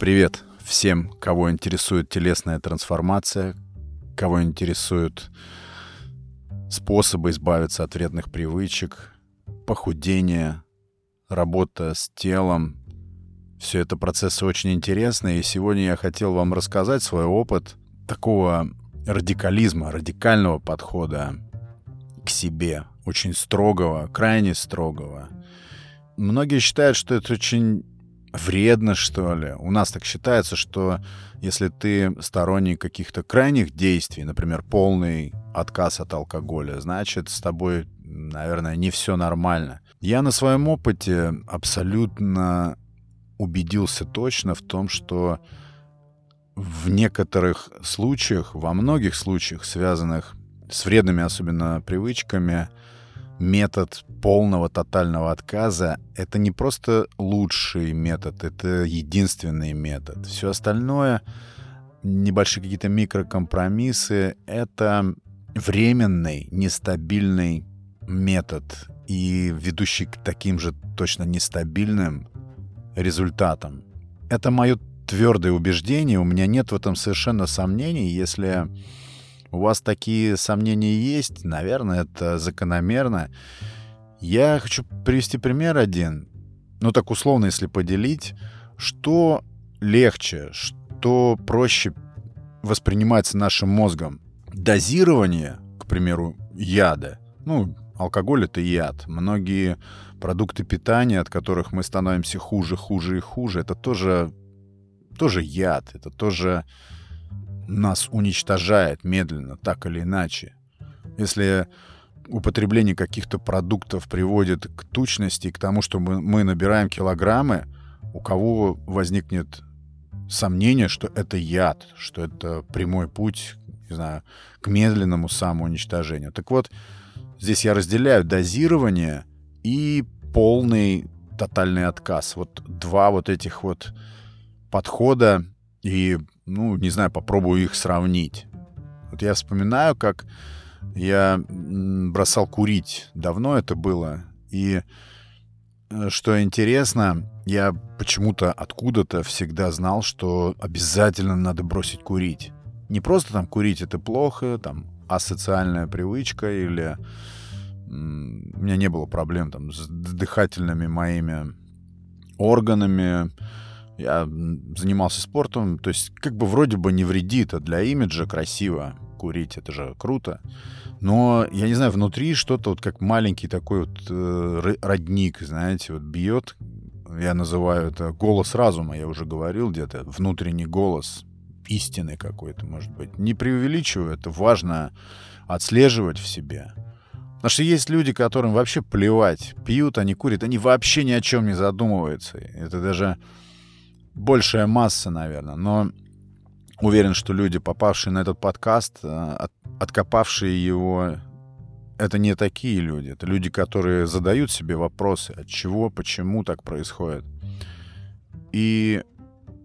Привет всем, кого интересует телесная трансформация, кого интересуют способы избавиться от вредных привычек, похудение, работа с телом. Все это процессы очень интересные, и сегодня я хотел вам рассказать свой опыт такого радикализма, радикального подхода к себе, очень строгого, крайне строгого. Многие считают, что это очень вредно, что ли. У нас так считается, что если ты сторонник каких-то крайних действий, например, полный отказ от алкоголя, значит, с тобой, наверное, не все нормально. Я на своем опыте абсолютно убедился точно в том, что в некоторых случаях, во многих случаях, связанных с вредными особенно привычками, метод полного тотального отказа — это не просто лучший метод, это единственный метод. Все остальное, небольшие какие-то микрокомпромиссы — это временный, нестабильный метод и ведущий к таким же точно нестабильным результатам. Это мое твердое убеждение, у меня нет в этом совершенно сомнений, если у вас такие сомнения есть, наверное, это закономерно. Я хочу привести пример один. Ну так условно, если поделить, что легче, что проще воспринимается нашим мозгом. Дозирование, к примеру, яда. Ну, алкоголь — это яд. Многие продукты питания, от которых мы становимся хуже, хуже и хуже, это тоже, тоже яд. Это тоже нас уничтожает медленно, так или иначе. Если употребление каких-то продуктов приводит к тучности, к тому, что мы, набираем килограммы, у кого возникнет сомнение, что это яд, что это прямой путь, не знаю, к медленному самоуничтожению. Так вот, здесь я разделяю дозирование и полный тотальный отказ. Вот два вот этих вот подхода и ну, не знаю, попробую их сравнить. Вот я вспоминаю, как я бросал курить. Давно это было. И э, что интересно, я почему-то откуда-то всегда знал, что обязательно надо бросить курить. Не просто там курить это плохо, там асоциальная привычка или у меня не было проблем там с дыхательными моими органами, я занимался спортом, то есть как бы вроде бы не вредит, а для имиджа красиво курить, это же круто. Но, я не знаю, внутри что-то вот как маленький такой вот э, родник, знаете, вот бьет. Я называю это голос разума, я уже говорил где-то, внутренний голос, истины какой-то, может быть. Не преувеличиваю, это важно отслеживать в себе. Потому что есть люди, которым вообще плевать. Пьют, они курят, они вообще ни о чем не задумываются. Это даже большая масса, наверное. Но уверен, что люди, попавшие на этот подкаст, э, от, откопавшие его, это не такие люди. Это люди, которые задают себе вопросы, от чего, почему так происходит. И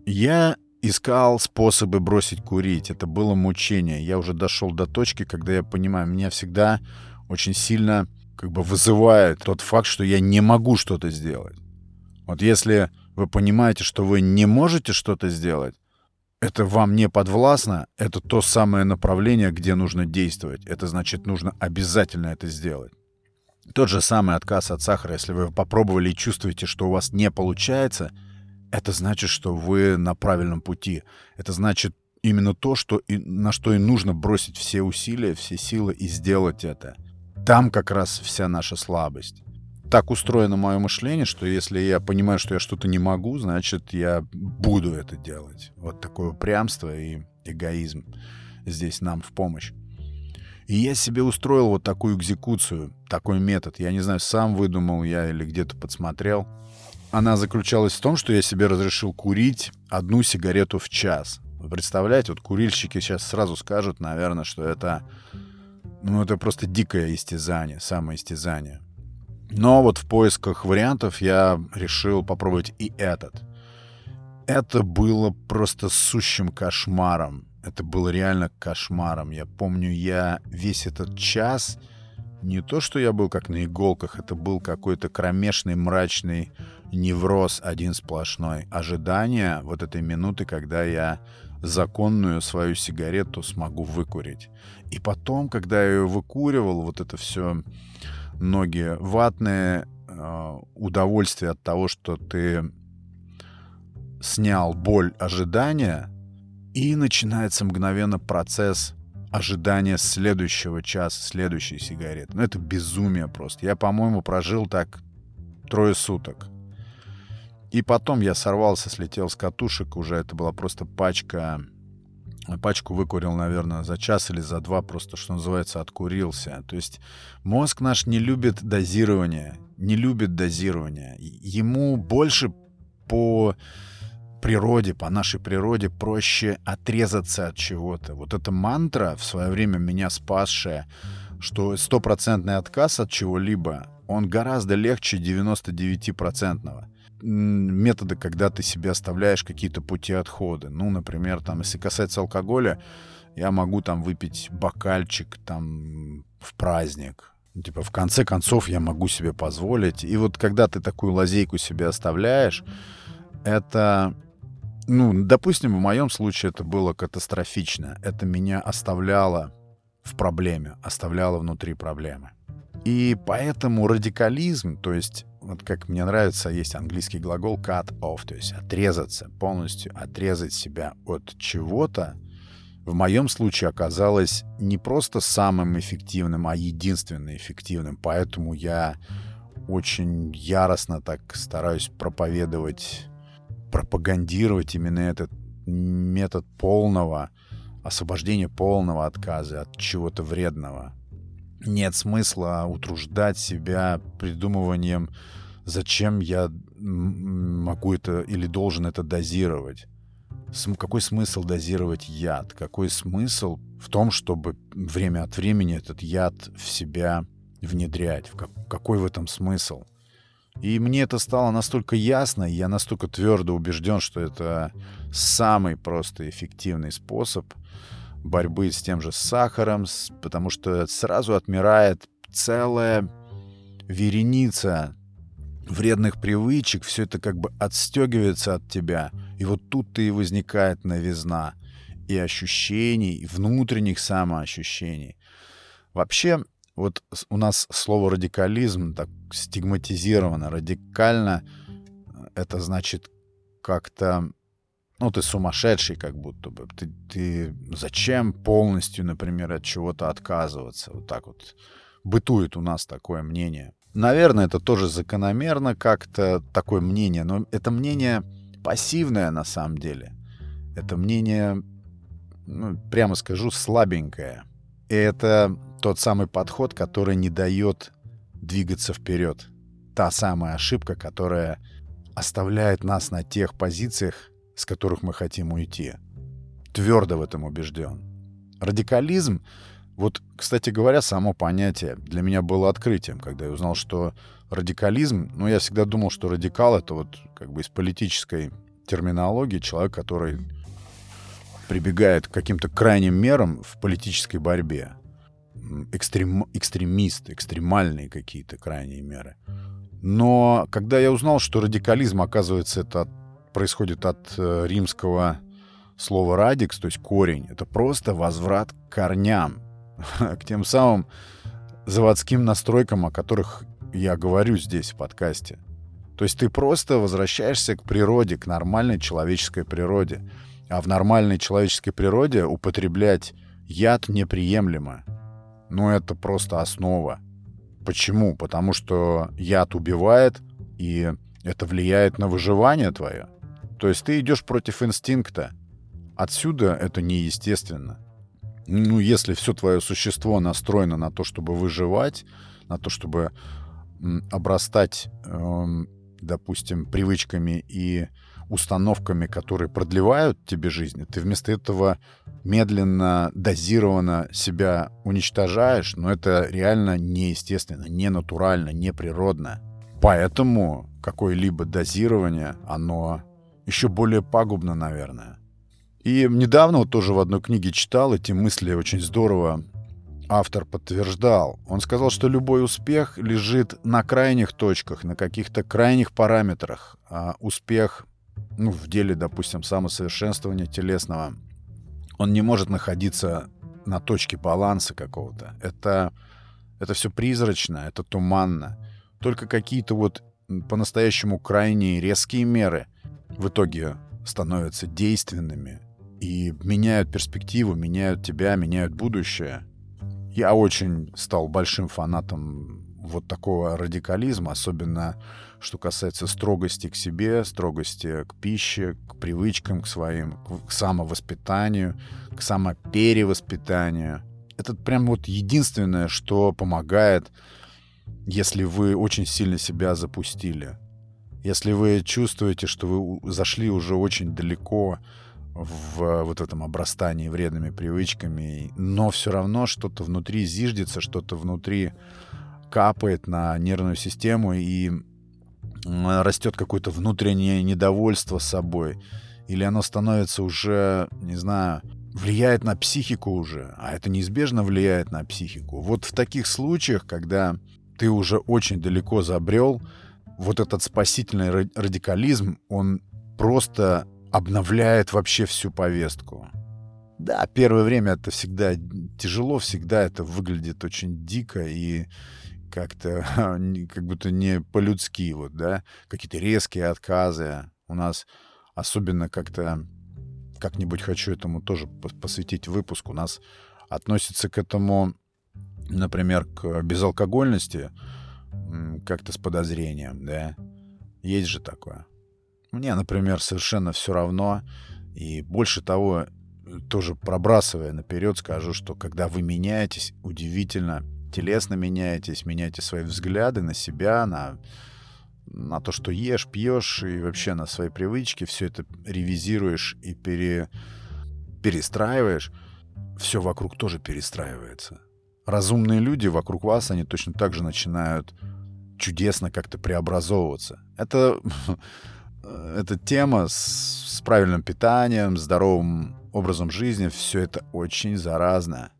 я искал способы бросить курить. Это было мучение. Я уже дошел до точки, когда я понимаю, меня всегда очень сильно как бы вызывает тот факт, что я не могу что-то сделать. Вот если вы понимаете, что вы не можете что-то сделать, это вам не подвластно, это то самое направление, где нужно действовать. Это значит, нужно обязательно это сделать. Тот же самый отказ от сахара, если вы попробовали и чувствуете, что у вас не получается, это значит, что вы на правильном пути. Это значит именно то, что и, на что и нужно бросить все усилия, все силы и сделать это. Там как раз вся наша слабость так устроено мое мышление, что если я понимаю, что я что-то не могу, значит, я буду это делать. Вот такое упрямство и эгоизм здесь нам в помощь. И я себе устроил вот такую экзекуцию, такой метод. Я не знаю, сам выдумал я или где-то подсмотрел. Она заключалась в том, что я себе разрешил курить одну сигарету в час. Вы представляете, вот курильщики сейчас сразу скажут, наверное, что это, ну, это просто дикое истязание, самоистязание. Но вот в поисках вариантов я решил попробовать и этот. Это было просто сущим кошмаром. Это было реально кошмаром. Я помню, я весь этот час не то, что я был как на иголках, это был какой-то кромешный, мрачный невроз один сплошной. Ожидание вот этой минуты, когда я законную свою сигарету смогу выкурить. И потом, когда я ее выкуривал, вот это все ноги ватные, э, удовольствие от того, что ты снял боль ожидания, и начинается мгновенно процесс ожидания следующего часа, следующей сигареты. Ну, это безумие просто. Я, по-моему, прожил так трое суток. И потом я сорвался, слетел с катушек, уже это была просто пачка пачку выкурил, наверное, за час или за два, просто, что называется, откурился. То есть мозг наш не любит дозирование, не любит дозирование. Ему больше по природе, по нашей природе проще отрезаться от чего-то. Вот эта мантра, в свое время меня спасшая, что стопроцентный отказ от чего-либо, он гораздо легче 99-процентного методы, когда ты себе оставляешь какие-то пути отхода. Ну, например, там, если касается алкоголя, я могу там выпить бокальчик там в праздник. Типа, в конце концов, я могу себе позволить. И вот когда ты такую лазейку себе оставляешь, это, ну, допустим, в моем случае это было катастрофично. Это меня оставляло в проблеме, оставляло внутри проблемы. И поэтому радикализм, то есть вот как мне нравится, есть английский глагол cut off, то есть отрезаться, полностью отрезать себя от чего-то, в моем случае оказалось не просто самым эффективным, а единственно эффективным. Поэтому я очень яростно так стараюсь проповедовать, пропагандировать именно этот метод полного освобождения, полного отказа от чего-то вредного нет смысла утруждать себя придумыванием, зачем я могу это или должен это дозировать. Какой смысл дозировать яд? Какой смысл в том, чтобы время от времени этот яд в себя внедрять? Какой в этом смысл? И мне это стало настолько ясно, я настолько твердо убежден, что это самый просто эффективный способ борьбы с тем же сахаром, потому что сразу отмирает целая вереница вредных привычек, все это как бы отстегивается от тебя. И вот тут-то и возникает новизна и ощущений, и внутренних самоощущений. Вообще, вот у нас слово радикализм так стигматизировано. Радикально это значит как-то ну, ты сумасшедший как будто бы. Ты, ты зачем полностью, например, от чего-то отказываться? Вот так вот бытует у нас такое мнение. Наверное, это тоже закономерно как-то такое мнение, но это мнение пассивное на самом деле. Это мнение, ну, прямо скажу, слабенькое. И это тот самый подход, который не дает двигаться вперед. Та самая ошибка, которая оставляет нас на тех позициях, с которых мы хотим уйти. Твердо в этом убежден. Радикализм, вот, кстати говоря, само понятие для меня было открытием, когда я узнал, что радикализм, ну, я всегда думал, что радикал — это вот как бы из политической терминологии человек, который прибегает к каким-то крайним мерам в политической борьбе. Экстрем, экстремист, экстремальные какие-то крайние меры. Но когда я узнал, что радикализм, оказывается, это происходит от э, римского слова «радикс», то есть корень. Это просто возврат к корням, к тем самым заводским настройкам, о которых я говорю здесь в подкасте. То есть ты просто возвращаешься к природе, к нормальной человеческой природе. А в нормальной человеческой природе употреблять яд неприемлемо. Ну, это просто основа. Почему? Потому что яд убивает, и это влияет на выживание твое. То есть ты идешь против инстинкта. Отсюда это неестественно. Ну, если все твое существо настроено на то, чтобы выживать, на то, чтобы обрастать, э, допустим, привычками и установками, которые продлевают тебе жизнь, ты вместо этого медленно, дозированно себя уничтожаешь, но это реально неестественно, не натурально, не природно. Поэтому какое-либо дозирование, оно еще более пагубно, наверное. И недавно вот тоже в одной книге читал эти мысли очень здорово автор подтверждал. Он сказал, что любой успех лежит на крайних точках, на каких-то крайних параметрах. А успех ну, в деле, допустим, самосовершенствования телесного, он не может находиться на точке баланса какого-то. Это, это все призрачно, это туманно. Только какие-то вот по-настоящему крайние резкие меры в итоге становятся действенными и меняют перспективу, меняют тебя, меняют будущее. Я очень стал большим фанатом вот такого радикализма, особенно что касается строгости к себе, строгости к пище, к привычкам к своим, к самовоспитанию, к самоперевоспитанию. Это прям вот единственное, что помогает, если вы очень сильно себя запустили. Если вы чувствуете, что вы зашли уже очень далеко в вот этом обрастании вредными привычками, но все равно что-то внутри зиждется, что-то внутри капает на нервную систему и растет какое-то внутреннее недовольство собой, или оно становится уже, не знаю, влияет на психику уже, а это неизбежно влияет на психику. Вот в таких случаях, когда ты уже очень далеко забрел, вот этот спасительный радикализм, он просто обновляет вообще всю повестку. Да, первое время это всегда тяжело, всегда это выглядит очень дико и как-то как будто не по-людски, вот, да, какие-то резкие отказы. У нас особенно как-то как-нибудь хочу этому тоже посвятить выпуск. У нас относится к этому, например, к безалкогольности как-то с подозрением, да. Есть же такое. Мне, например, совершенно все равно. И больше того, тоже пробрасывая наперед, скажу, что когда вы меняетесь, удивительно, телесно меняетесь, меняете свои взгляды на себя, на, на то, что ешь, пьешь, и вообще на свои привычки, все это ревизируешь и пере, перестраиваешь, все вокруг тоже перестраивается. Разумные люди вокруг вас, они точно так же начинают чудесно как-то преобразовываться. Это, эта тема с, с правильным питанием, здоровым образом жизни, все это очень заразно.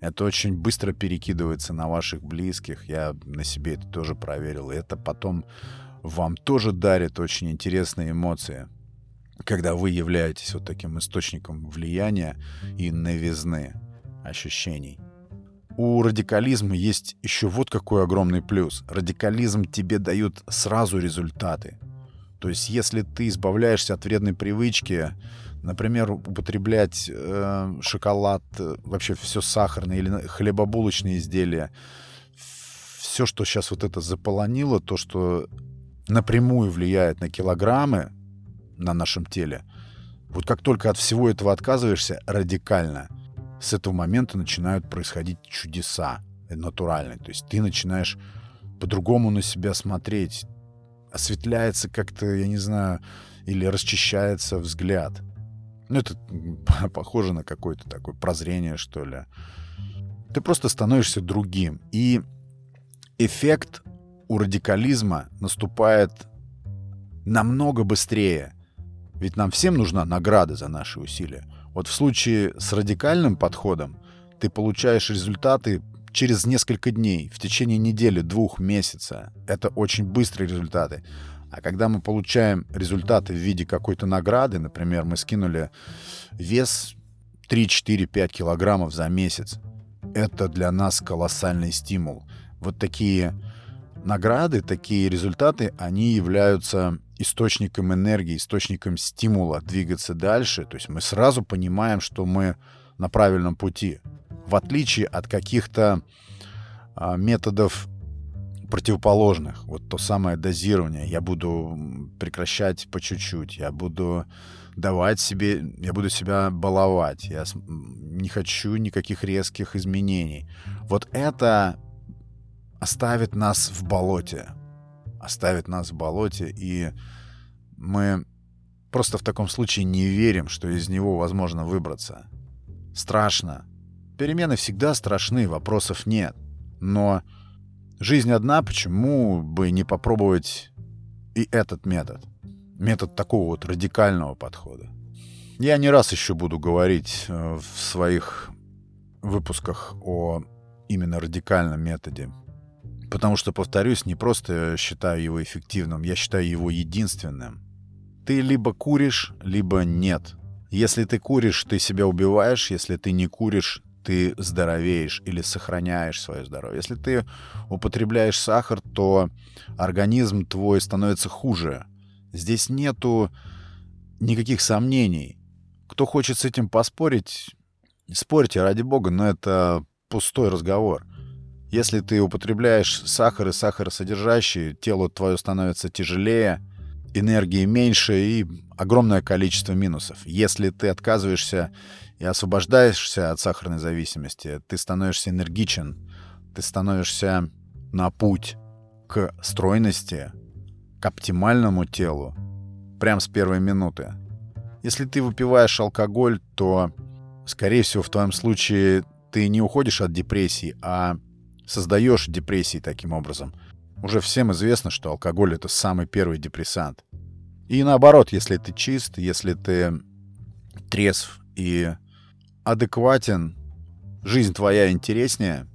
Это очень быстро перекидывается на ваших близких. Я на себе это тоже проверил. И это потом вам тоже дарит очень интересные эмоции, когда вы являетесь вот таким источником влияния и новизны ощущений. У радикализма есть еще вот какой огромный плюс. Радикализм тебе дает сразу результаты. То есть, если ты избавляешься от вредной привычки, Например, употреблять э, шоколад, э, вообще все сахарное или хлебобулочные изделия. Все, что сейчас вот это заполонило, то, что напрямую влияет на килограммы на нашем теле, вот как только от всего этого отказываешься радикально, с этого момента начинают происходить чудеса натуральные. То есть ты начинаешь по-другому на себя смотреть, осветляется как-то, я не знаю, или расчищается взгляд. Ну, это похоже на какое-то такое прозрение, что ли. Ты просто становишься другим. И эффект у радикализма наступает намного быстрее. Ведь нам всем нужна награда за наши усилия. Вот в случае с радикальным подходом ты получаешь результаты через несколько дней, в течение недели, двух месяца. Это очень быстрые результаты. А когда мы получаем результаты в виде какой-то награды, например, мы скинули вес 3, 4, 5 килограммов за месяц, это для нас колоссальный стимул. Вот такие награды, такие результаты, они являются источником энергии, источником стимула двигаться дальше. То есть мы сразу понимаем, что мы на правильном пути. В отличие от каких-то а, методов противоположных. Вот то самое дозирование. Я буду прекращать по чуть-чуть. Я буду давать себе, я буду себя баловать. Я не хочу никаких резких изменений. Вот это оставит нас в болоте. Оставит нас в болоте, и мы просто в таком случае не верим, что из него возможно выбраться. Страшно. Перемены всегда страшны, вопросов нет. Но Жизнь одна, почему бы не попробовать и этот метод? Метод такого вот радикального подхода. Я не раз еще буду говорить э, в своих выпусках о именно радикальном методе. Потому что, повторюсь, не просто считаю его эффективным, я считаю его единственным. Ты либо куришь, либо нет. Если ты куришь, ты себя убиваешь. Если ты не куришь, ты здоровеешь или сохраняешь свое здоровье. Если ты употребляешь сахар, то организм твой становится хуже. Здесь нету никаких сомнений. Кто хочет с этим поспорить, спорьте, ради бога, но это пустой разговор. Если ты употребляешь сахар и сахаросодержащие, тело твое становится тяжелее, энергии меньше и огромное количество минусов. Если ты отказываешься и освобождаешься от сахарной зависимости, ты становишься энергичен, ты становишься на путь к стройности, к оптимальному телу, прямо с первой минуты. Если ты выпиваешь алкоголь, то, скорее всего, в твоем случае ты не уходишь от депрессии, а создаешь депрессии таким образом. Уже всем известно, что алкоголь — это самый первый депрессант. И наоборот, если ты чист, если ты трезв и адекватен, жизнь твоя интереснее,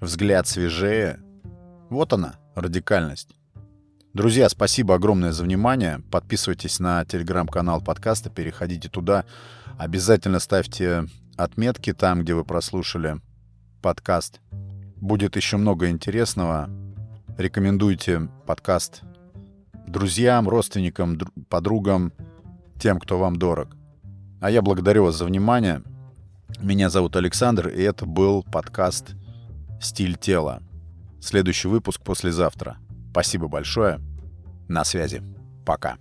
взгляд свежее. Вот она, радикальность. Друзья, спасибо огромное за внимание. Подписывайтесь на телеграм-канал подкаста, переходите туда. Обязательно ставьте отметки там, где вы прослушали подкаст. Будет еще много интересного. Рекомендуйте подкаст друзьям, родственникам, подругам, тем, кто вам дорог. А я благодарю вас за внимание. Меня зовут Александр, и это был подкаст «Стиль тела». Следующий выпуск послезавтра. Спасибо большое. На связи. Пока.